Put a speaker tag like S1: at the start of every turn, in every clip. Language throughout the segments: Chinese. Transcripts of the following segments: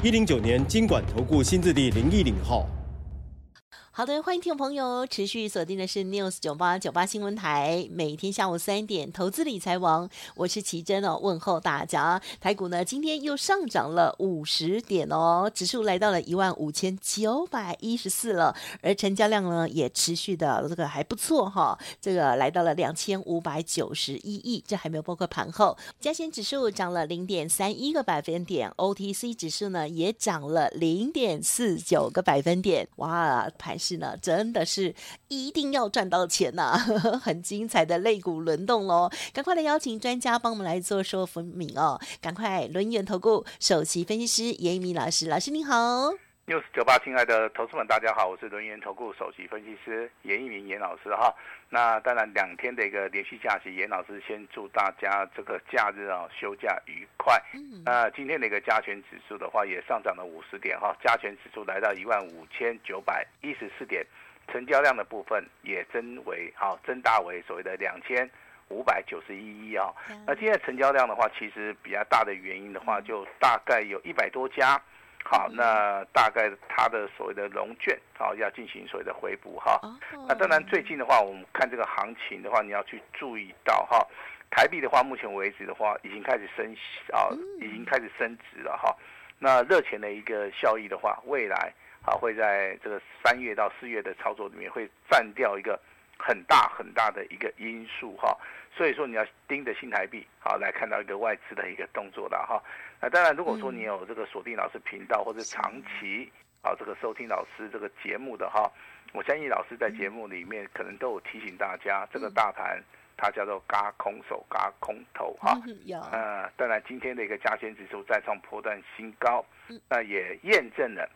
S1: 一零九年金管投顾新字第零一零号。
S2: 好的，欢迎听众朋友持续锁定的是 News 九八九八新闻台，每天下午三点，投资理财王，我是奇珍哦，问候大家。台股呢今天又上涨了五十点哦，指数来到了一万五千九百一十四了，而成交量呢也持续的这个还不错哈、这个来到了两千五百九十一亿，这还没有包括盘后。加权指数涨了零点三一个百分点，OTC 指数呢也涨了零点四九个百分点，哇，盘。是呢，真的是一定要赚到钱呐、啊！很精彩的肋骨轮动喽，赶快来邀请专家帮我们来做说明哦！赶快轮圆投顾首席分析师严一鸣老师，老师您好。
S3: News 九八，亲爱的投资们，大家好，我是轮源投顾首席分析师严一鸣严老师哈。那当然两天的一个连续假期，严老师先祝大家这个假日啊休假愉快。那今天的一个加权指数的话，也上涨了五十点哈，加权指数来到一万五千九百一十四点，成交量的部分也增为好增大为所谓的两千五百九十一亿啊。那今天成交量的话，其实比较大的原因的话，就大概有一百多家。好，那大概它的所谓的融券，啊要进行所谓的回补哈。那当然最近的话，我们看这个行情的话，你要去注意到哈，台币的话，目前为止的话，已经开始升啊，已经开始升值了哈。那热钱的一个效益的话，未来啊会在这个三月到四月的操作里面会占掉一个很大很大的一个因素哈。所以说你要盯着新台币好来看到一个外资的一个动作了哈。那当然，如果说你有这个锁定老师频道或者长期啊这个收听老师这个节目的哈，我相信老师在节目里面可能都有提醒大家，这个大盘它叫做嘎空手嘎空头哈。有。呃，当然今天的一个加权指数再创波段新高，那也验证了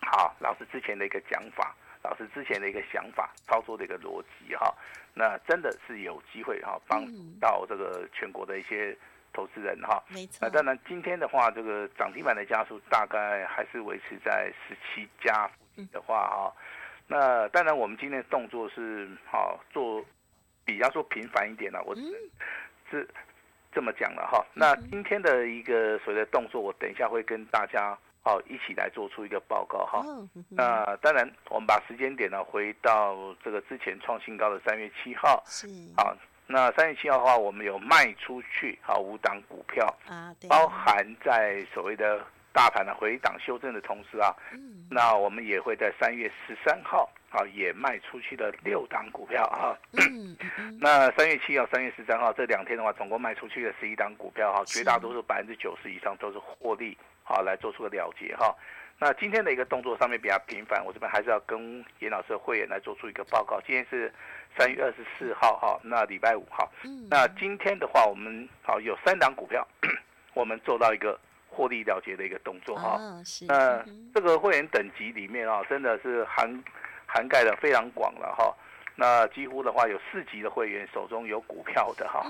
S3: 好老师之前的一个讲法，老师之前的一个想法操作的一个逻辑哈。那真的是有机会哈帮到这个全国的一些。投资人哈，没错。那当然，今天的话，这个涨停板的家数大概还是维持在十七家附近的话哈。那当然，我们今天的动作是好做比较说频繁一点了，我是这么讲了哈。那今天的一个所谓的动作，我等一下会跟大家好一起来做出一个报告哈。那当然，我们把时间点呢回到这个之前创新高的三月七号，是。好。那三月七号的话，我们有卖出去好五档股票。啊，包含在所谓的大盘的回档修正的同时啊，那我们也会在三月十三号啊也卖出去了六档股票啊。那三月七号、三月十三号这两天的话，总共卖出去了十一档股票哈，绝大多数百分之九十以上都是获利好来做出个了结哈。那今天的一个动作上面比较频繁，我这边还是要跟严老师的会员来做出一个报告。今天是三月二十四号哈，那礼拜五号。那今天的话，我们好有三档股票，我们做到一个获利了结的一个动作哈。那这个会员等级里面啊，真的是涵涵盖的非常广了哈。那几乎的话，有四级的会员手中有股票的哈，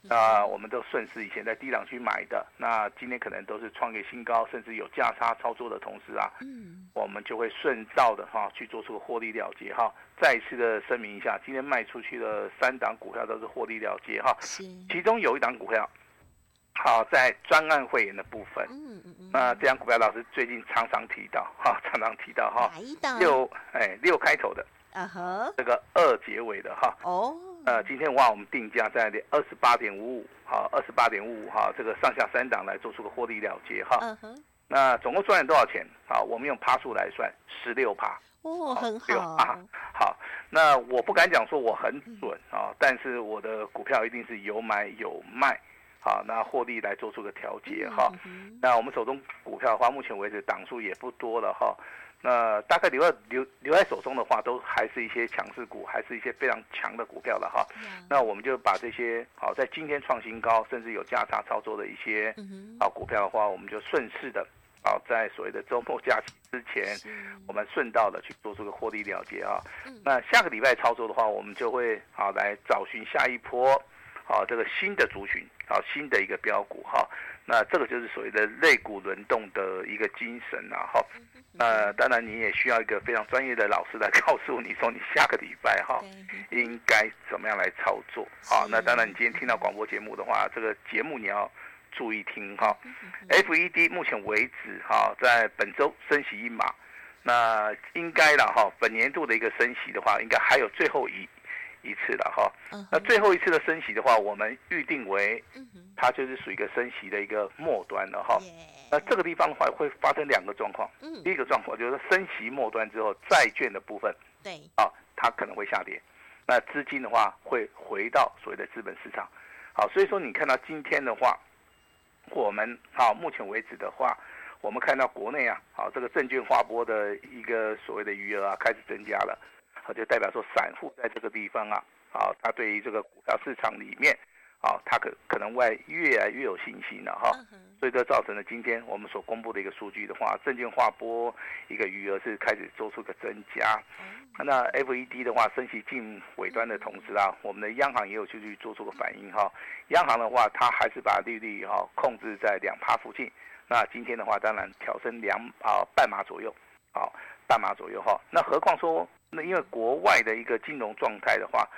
S3: 那我们都顺势以前在低档区买的，那今天可能都是创业新高，甚至有价差操作的同时啊，我们就会顺道的哈去做出获利了结哈。再一次的声明一下，今天卖出去的三档股票都是获利了结哈，其中有一档股票，好在专案会员的部分，嗯嗯嗯那这档股票老师最近常常提到哈，常常提到哈，六哎六开头的。啊哈，这个二结尾的哈，哦，呃，今天哇，我们定价在二十八点五五，好，二十八点五五哈，这个上下三档来做出个获利了结哈，嗯哼，那总共赚了多少钱？好，我们用趴数来算，十六趴，哦，很好，啊，好，那我不敢讲说我很准啊，但是我的股票一定是有买有卖，好，那获利来做出个调节哈，那我们手中股票的话，目前为止档数也不多了哈。那大概留在留留在手中的话，都还是一些强势股，还是一些非常强的股票了哈。那我们就把这些好在今天创新高，甚至有价差操作的一些好股票的话，我们就顺势的啊，在所谓的周末假期之前，我们顺道的去做出个获利了结啊。那下个礼拜操作的话，我们就会啊来找寻下一波啊这个新的族群啊新的一个标股哈。那这个就是所谓的类股轮动的一个精神啊哈。那当然你也需要一个非常专业的老师来告诉你说你下个礼拜哈应该怎么样来操作啊。那当然你今天听到广播节目的话，这个节目你要。注意听哈，FED 目前为止哈，在本周升息一码，那应该了哈，本年度的一个升息的话，应该还有最后一一次了哈。那最后一次的升息的话，我们预定为，它就是属于一个升息的一个末端了哈。那这个地方的话，会发生两个状况。第一个状况就是升息末端之后，债券的部分，对，啊，它可能会下跌，那资金的话会回到所谓的资本市场。好，所以说你看到今天的话。我们好，目前为止的话，我们看到国内啊，好这个证券划拨的一个所谓的余额啊，开始增加了，好就代表说散户在这个地方啊，好他对于这个股票市场里面，啊他可可能外越来越有信心了哈，所以这造成了今天我们所公布的一个数据的话，证券划拨一个余额是开始做出个增加。那 FED 的话，升息近尾端的同时啊，我们的央行也有去去做出个反应哈。央行的话，它还是把利率哈控制在两趴附近。那今天的话，当然调升两啊半码左右，啊半码左右哈。那何况说，那因为国外的一个金融状态的话，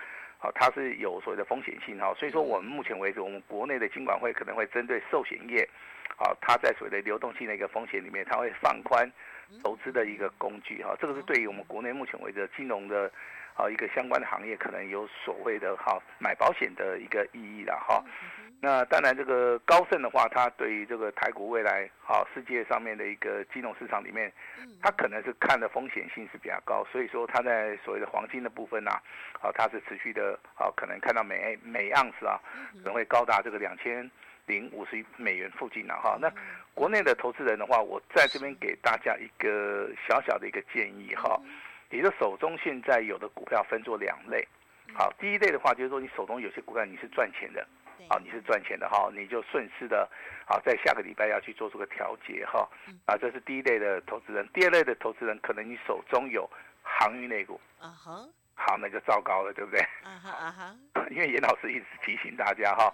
S3: 好它是有所谓的风险性哈。所以说，我们目前为止，我们国内的金管会可能会针对寿险业，啊它在所谓的流动性的一个风险里面，它会放宽。投资的一个工具哈，这个是对于我们国内目前为止金融的啊一个相关的行业，可能有所谓的哈买保险的一个意义了哈。那当然这个高盛的话，它对于这个台股未来哈世界上面的一个金融市场里面，它可能是看的风险性是比较高，所以说它在所谓的黄金的部分呐，啊它是持续的啊可能看到每每盎司啊可能会高达这个两千。零五十美元附近了哈，那国内的投资人的话，我在这边给大家一个小小的一个建议哈，你的手中现在有的股票分作两类，好，第一类的话就是说你手中有些股票你是赚钱的，啊，你是赚钱的哈，你就顺势的，好，在下个礼拜要去做出个调节哈，啊，这是第一类的投资人，第二类的投资人可能你手中有航运类股，啊哈，好，那就糟糕了，对不对？啊哈啊哈，因为严老师一直提醒大家哈。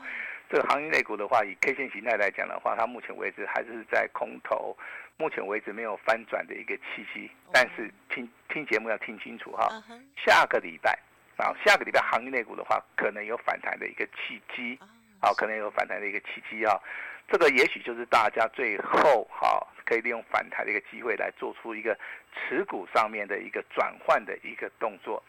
S3: 这个航运类股的话，以 K 线形态来讲的话，它目前为止还是在空头，目前为止没有翻转的一个契机。但是听听节目要听清楚哈，下个礼拜啊，下个礼拜航运类股的话，可能有反弹的一个契机，啊，可能有反弹的一个契机啊。这个也许就是大家最后哈，可以利用反弹的一个机会来做出一个持股上面的一个转换的一个动作。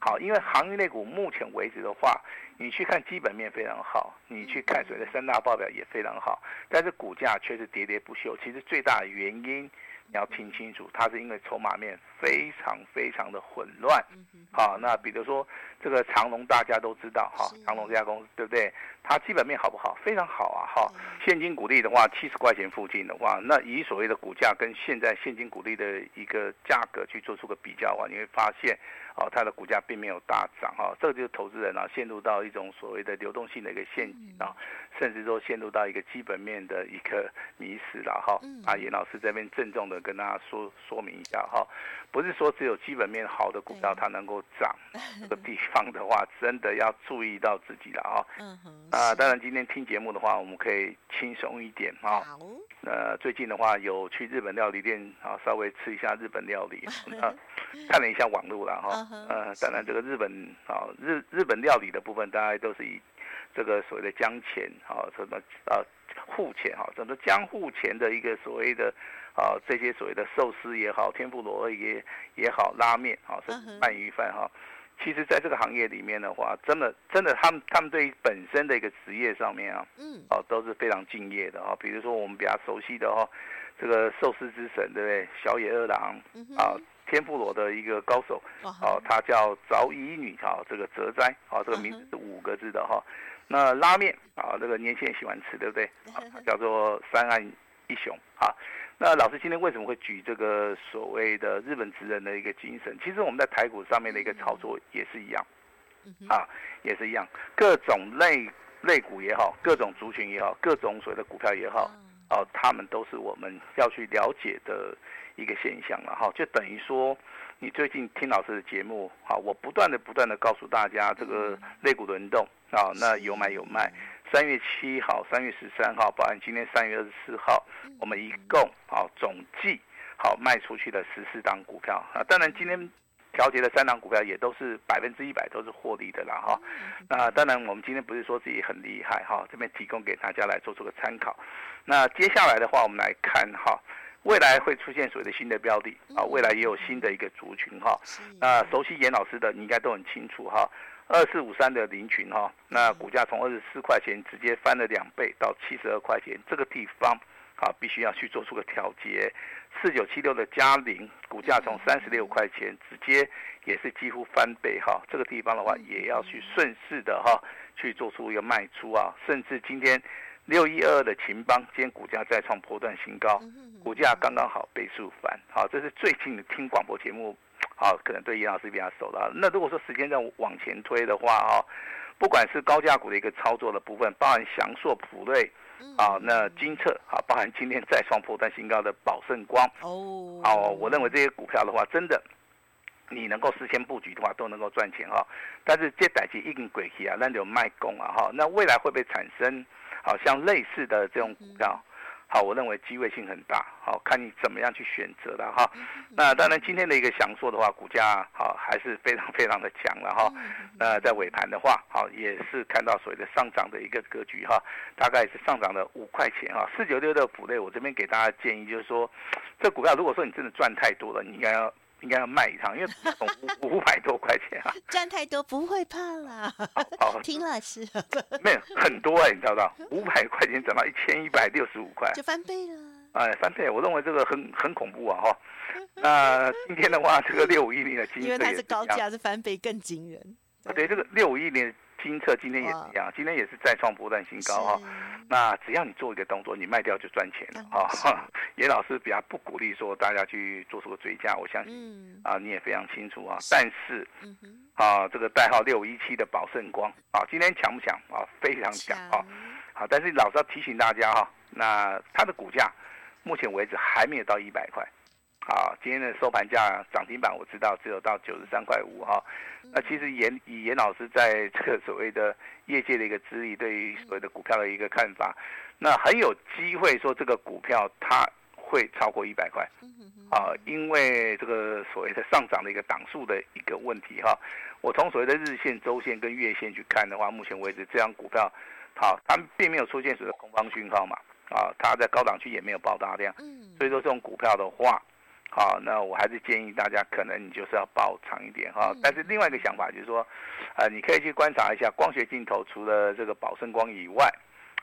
S3: 好，因为航运类股目前为止的话，你去看基本面非常好，你去看所谓的三大报表也非常好，但是股价却是喋喋不休。其实最大的原因。你要听清楚，它是因为筹码面非常非常的混乱。好，那比如说这个长隆，大家都知道哈，长隆这家公司对不对？它基本面好不好？非常好啊！哈，现金股利的话，七十块钱附近的话，那以所谓的股价跟现在现金股利的一个价格去做出个比较的话，你会发现，哦，它的股价并没有大涨哈。这个就是投资人啊，陷入到一种所谓的流动性的一个陷阱啊，甚至说陷入到一个基本面的一个迷失了哈。啊，严老师这边郑重的。跟大家说说明一下哈，不是说只有基本面好的股票它能够涨，这个地方的话真的要注意到自己了啊。啊，当然今天听节目的话，我们可以轻松一点啊。好。呃，最近的话有去日本料理店啊，稍微吃一下日本料理啊，看了一下网络了哈。呃，当然这个日本啊日日本料理的部分，大概都是以这个所谓的江钱啊什么啊户钱哈，整个江户钱的一个所谓的。啊，这些所谓的寿司也好，天妇罗也也好，拉面啊，甚至鳗鱼饭哈，其实在这个行业里面的话，真的真的，他们他们对于本身的一个职业上面啊，嗯，哦，都是非常敬业的啊。比如说我们比较熟悉的哈，这个寿司之神对不对？小野二郎啊，天妇罗的一个高手哦，他叫早乙女啊，这个哲哉啊，这个名字是五个字的哈。那拉面啊，这个年轻人喜欢吃，对不对？啊，叫做三岸一雄啊。那老师今天为什么会举这个所谓的日本职人的一个精神？其实我们在台股上面的一个操作也是一样，啊，也是一样，各种类类股也好，各种族群也好，各种所谓的股票也好，哦，他们都是我们要去了解的一个现象了哈。就等于说，你最近听老师的节目，好，我不断的不断的告诉大家这个类股轮动啊，那有买有卖。三月七号、三月十三号，包含今天三月二十四号，我们一共好总计好卖出去的十四档股票啊。当然今天调节的三档股票也都是百分之一百都是获利的啦哈。那当然我们今天不是说自己很厉害哈，这边提供给大家来做出个参考。那接下来的话，我们来看哈，未来会出现所谓的新的标的啊，未来也有新的一个族群哈。那熟悉严老师的，你应该都很清楚哈。二四五三的林群哈，那股价从二十四块钱直接翻了两倍到七十二块钱，这个地方啊必须要去做出个调节。四九七六的嘉陵股价从三十六块钱直接也是几乎翻倍哈，这个地方的话也要去顺势的哈去做出一个卖出啊，甚至今天六一二二的秦邦今天股价再创波段新高，股价刚刚好倍数翻，好，这是最近的听广播节目。好，可能对严老师比较熟了。那如果说时间再往前推的话啊，不管是高价股的一个操作的部分，包含祥硕、普瑞，啊，那精测啊，包含今天再创破断新高的宝盛光，哦，好，我认为这些股票的话，真的，你能够事先布局的话，都能够赚钱哈。但是这代志已经过去啊，那就卖功啊哈。那未来会不会产生好像类似的这种股票？好，我认为机会性很大，好，看你怎么样去选择了哈。那当然，今天的一个强缩的话，股价好还是非常非常的强了哈。那在尾盘的话，好也是看到所谓的上涨的一个格局哈，大概是上涨了五块钱哈。四九六的股类，我这边给大家建议就是说，这股票如果说你真的赚太多了，你应该要。应该要卖一趟，因为从五五百多块钱啊，
S2: 赚太多不会怕啦。好，听老师，
S3: 没有很多哎、欸，你知道不？五百块钱涨到一千一百六十五块，
S2: 就翻倍了。
S3: 哎，翻倍，我认为这个很很恐怖啊哈。那今天的话，这个六五一零的金，
S2: 因为它是高价，是翻倍更惊人。
S3: 对，这个六五一零。金策今天也是一样，今天也是再创波段新高哈。那只要你做一个动作，你卖掉就赚钱了啊。严 老师比较不鼓励说大家去做出个追加，我相信啊你也非常清楚啊。但是啊，这个代号六五一七的宝盛光啊，今天强不强啊？非常强啊。好，但是老师要提醒大家哈，那它的股价目前为止还没有到一百块。好，今天的收盘价涨停板我知道只有到九十三块五哈。那其实严以严老师在 这个所谓的业界的一个资历，对于所谓的股票的一个看法，那很有机会说这个股票它会超过一百块，啊，因为这个所谓的上涨的一个档数的一个问题哈。我从所谓的日线、周线跟月线去看的话，目前为止这张股票，好，它并没有出现所谓的空方讯号嘛，啊，它在高档区也没有爆大量，所以说这种股票的话。好，那我还是建议大家，可能你就是要抱长一点哈。但是另外一个想法就是说，呃，你可以去观察一下光学镜头，除了这个宝盛光以外，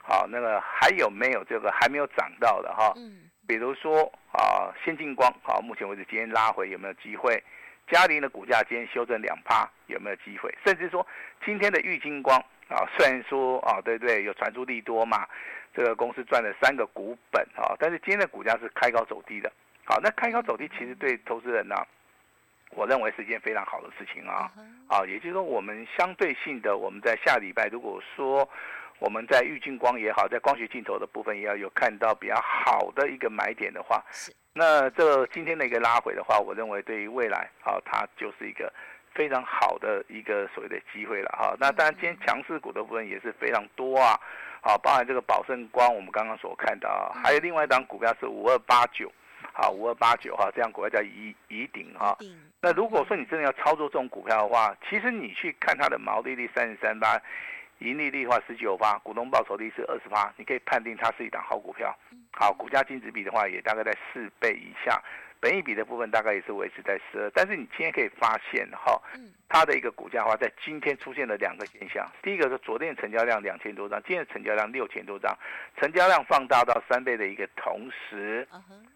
S3: 好，那个还有没有这个还没有涨到的哈？嗯比如说啊，先进光，好，目前为止今天拉回有没有机会？嘉陵的股价今天修正两趴，有没有机会？甚至说今天的玉金光啊，虽然说啊，对对，有传出利多嘛，这个公司赚了三个股本啊，但是今天的股价是开高走低的。好，那开高走低其实对投资人呢、啊，我认为是一件非常好的事情啊。啊，也就是说，我们相对性的，我们在下礼拜如果说我们在玉金光也好，在光学镜头的部分也要有看到比较好的一个买点的话，那这今天的一个拉回的话，我认为对于未来，啊，它就是一个非常好的一个所谓的机会了哈。那当然，今天强势股的部分也是非常多啊。好，包含这个宝盛光，我们刚刚所看到，还有另外一档股票是五二八九。好，五二八九哈，这样股票叫宜宜鼎哈。那如果说你真的要操作这种股票的话，其实你去看它的毛利率三十三八，盈利率的话十九八，股东报酬率是二十八，你可以判定它是一档好股票。好，股价净值比的话也大概在四倍以下，本益比的部分大概也是维持在十二。但是你今天可以发现哈，它的一个股价的话，在今天出现了两个现象。第一个是昨天成交量两千多张，今天成交量六千多张，成交量放大到三倍的一个同时。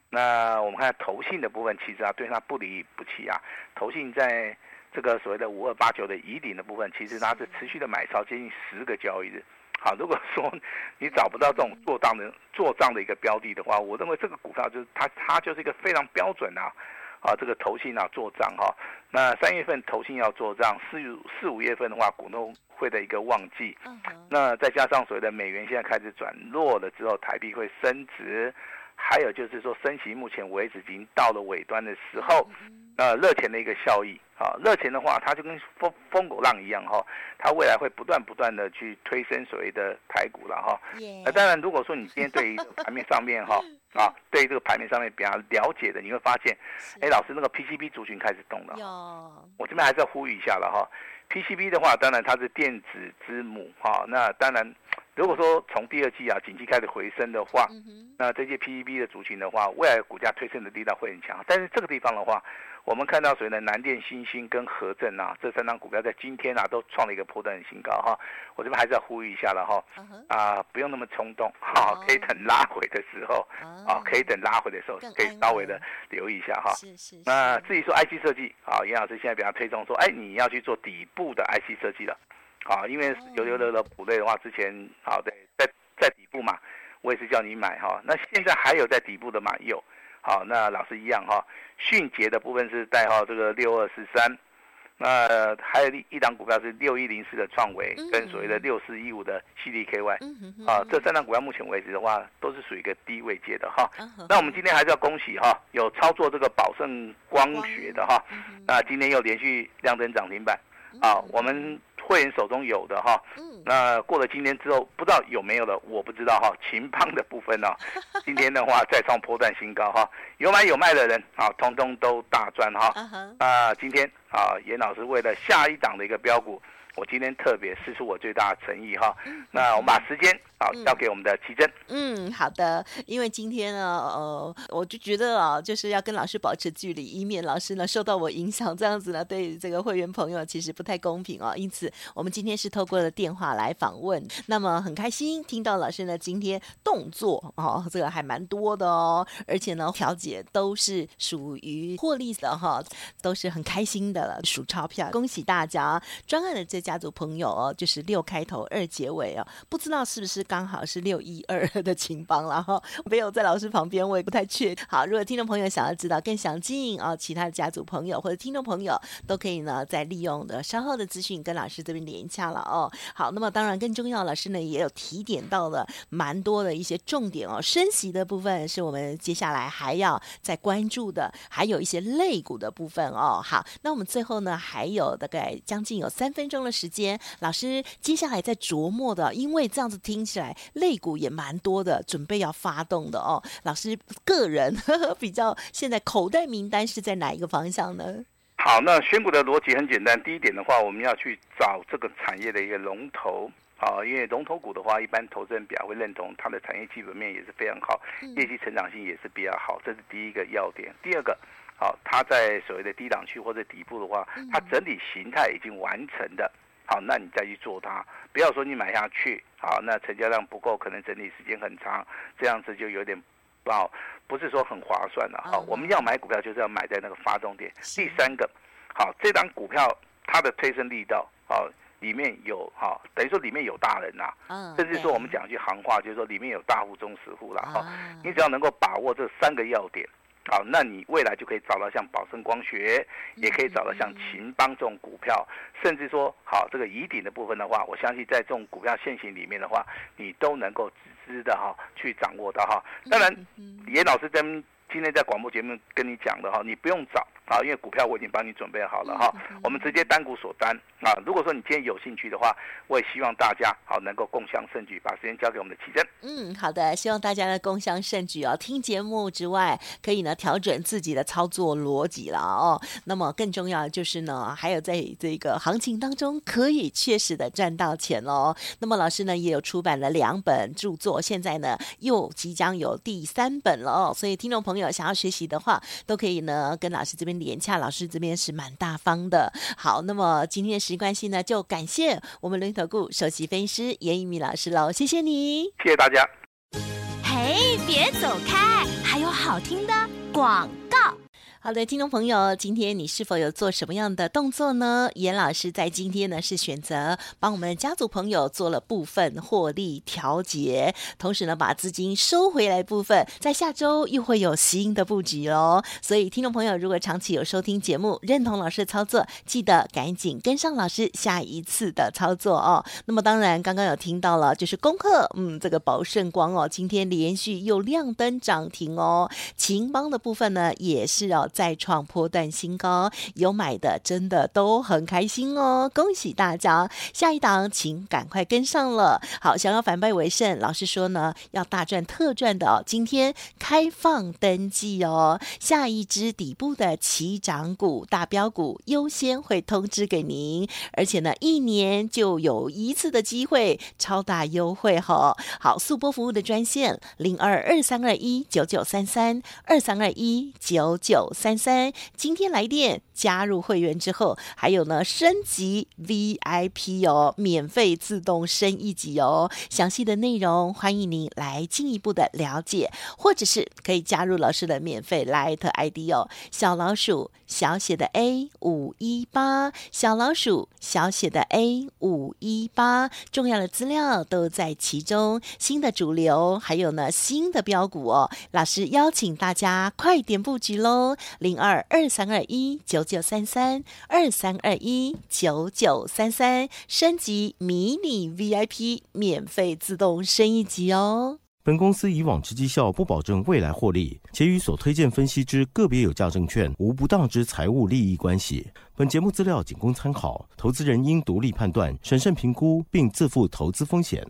S3: 那我们看投信的部分，其实啊，对它不离不弃啊。投信在这个所谓的五二八九的疑顶的部分，其实它是持续的买超接近十个交易日。好，如果说你找不到这种做账的做账的一个标的的话，我认为这个股票就是它，它就是一个非常标准啊。啊，这个投信啊做账哈。那三月份投信要做账，四四五月份的话，股东会的一个旺季。
S2: 嗯、
S3: 那再加上所谓的美元现在开始转弱了之后，台币会升值。还有就是说，升息目前为止已经到了尾端的时候，呃，热钱的一个效益啊，热钱的话，它就跟疯疯狗浪一样哈，它未来会不断不断的去推升所谓的台股了哈。那当然，如果说你今天对于盘面上面哈 啊，对于这个盘面上面比较了解的，你会发现，哎，老师那个 PCB 族群开始动了。我这边还是要呼吁一下了哈，PCB 的话，当然它是电子之母哈，那当然。如果说从第二季啊，景气开始回升的话，那这些 PEB 的族群的话，未来股价推升的力道会很强。但是这个地方的话，我们看到所谓的南电、新兴跟和正啊，这三张股票在今天啊都创了一个破断的新高哈。我这边还是要呼吁一下了哈，啊，不用那么冲动哈，可以等拉回的时候啊，可以等拉回的时候，可以稍微的留意一下哈。那至于说 IC 设计啊，严老师现在比较推崇说，哎，你要去做底部的 IC 设计了。啊，因为有有的的补类的话，之前好对，在在底部嘛，我也是叫你买哈。那现在还有在底部的嘛？有，好，那老师一样哈。迅捷的部分是代号这个六二四三，那还有一一档股票是六一零四的创维，跟所谓的六四一五的 CDKY，啊，这三档股票目前为止的话，都是属于一个低位阶的哈。那我们今天还是要恭喜哈，有操作这个宝盛光学的哈，那今天又连续亮灯涨停板，啊，我们。会员手中有的哈，那过了今天之后，不知道有没有了，我不知道哈。秦邦的部分呢，今天的话再创波段新高哈，有买有卖的人啊，通通都大赚哈。啊，今天啊，严老师为了下一档的一个标股。我今天特别释出我最大的诚意哈，那我们把时间啊交给我们的奇珍。
S2: 嗯，好的，因为今天呢，呃，我就觉得啊，就是要跟老师保持距离，以免老师呢受到我影响，这样子呢对这个会员朋友其实不太公平哦。因此，我们今天是透过了电话来访问。那么很开心听到老师呢今天动作哦，这个还蛮多的哦，而且呢调解都是属于获利的哈，都是很开心的了，数钞票，恭喜大家专案的这。家族朋友哦，就是六开头二结尾哦，不知道是不是刚好是六一二 的情邦，然后没有在老师旁边，我也不太确。好，如果听众朋友想要知道更详尽啊，其他的家族朋友或者听众朋友都可以呢，再利用的稍后的资讯跟老师这边连洽了哦。好，那么当然更重要，老师呢也有提点到了蛮多的一些重点哦，升息的部分是我们接下来还要再关注的，还有一些类股的部分哦。好，那我们最后呢还有大概将近有三分钟的。时间，老师接下来在琢磨的，因为这样子听起来，类股也蛮多的，准备要发动的哦。老师个人比较现在口袋名单是在哪一个方向呢？
S3: 好，那选股的逻辑很简单，第一点的话，我们要去找这个产业的一个龙头啊，因为龙头股的话，一般投资人比较会认同它的产业基本面也是非常好，业绩成长性也是比较好，这是第一个要点。第二个。好，它在所谓的低档区或者底部的话，它整体形态已经完成的，好，那你再去做它，不要说你买下去，好，那成交量不够，可能整理时间很长，这样子就有点不好，不是说很划算了。好，我们要买股票就是要买在那个发动点。第三个，好，这档股票它的推升力道，好，里面有哈，等于说里面有大人呐，甚至说我们讲一句行话，就是说里面有大户、中实户了哈，你只要能够把握这三个要点。好，那你未来就可以找到像宝盛光学，也可以找到像秦邦这种股票，甚至说好这个宜鼎的部分的话，我相信在这种股票现行里面的话，你都能够直知的哈去掌握到哈。当然，严老师跟。今天在广播节目跟你讲的哈，你不用找啊，因为股票我已经帮你准备好了哈。我们直接单股锁单啊。如果说你今天有兴趣的话，我也希望大家好能够共襄盛举，把时间交给我们的奇珍。
S2: 嗯，好的，希望大家呢共襄盛举哦。听节目之外，可以呢调整自己的操作逻辑了哦。那么更重要的就是呢，还有在这个行情当中可以确实的赚到钱哦。那么老师呢也有出版了两本著作，现在呢又即将有第三本了哦。所以听众朋友。想要学习的话，都可以呢跟老师这边连洽，老师这边是蛮大方的。好，那么今天的时间关系呢，就感谢我们轮头顾首席分析师严一米老师喽，谢谢你，
S3: 谢谢大家。
S4: 嘿，别走开，还有好听的广告。
S2: 好的，听众朋友，今天你是否有做什么样的动作呢？严老师在今天呢是选择帮我们家族朋友做了部分获利调节，同时呢把资金收回来部分，在下周又会有新的布局哦。所以听众朋友，如果长期有收听节目，认同老师的操作，记得赶紧跟上老师下一次的操作哦。那么当然，刚刚有听到了，就是恭贺，嗯，这个宝盛光哦，今天连续又亮灯涨停哦。秦邦的部分呢，也是哦。再创波段新高，有买的真的都很开心哦，恭喜大家！下一档请赶快跟上了。好，想要反败为胜，老师说呢，要大赚特赚的哦，今天开放登记哦，下一支底部的起涨股、大标股优先会通知给您，而且呢，一年就有一次的机会，超大优惠哈、哦！好，速播服务的专线零二二三二一九九三三二三二一九九。三三，今天来电加入会员之后，还有呢升级 VIP 哦，免费自动升一级哦。详细的内容欢迎您来进一步的了解，或者是可以加入老师的免费 Light ID 哦，小老鼠小写的 A 五一八，小老鼠小写的 A 五一八，重要的资料都在其中。新的主流还有呢新的标股哦，老师邀请大家快点布局喽。零二二三二一九九三三二三二一九九三三，升级迷你 VIP 免费自动升一级哦。
S1: 本公司以往之绩效不保证未来获利，且与所推荐分析之个别有价证券无不当之财务利益关系。本节目资料仅供参考，投资人应独立判断、审慎评估，并自负投资风险。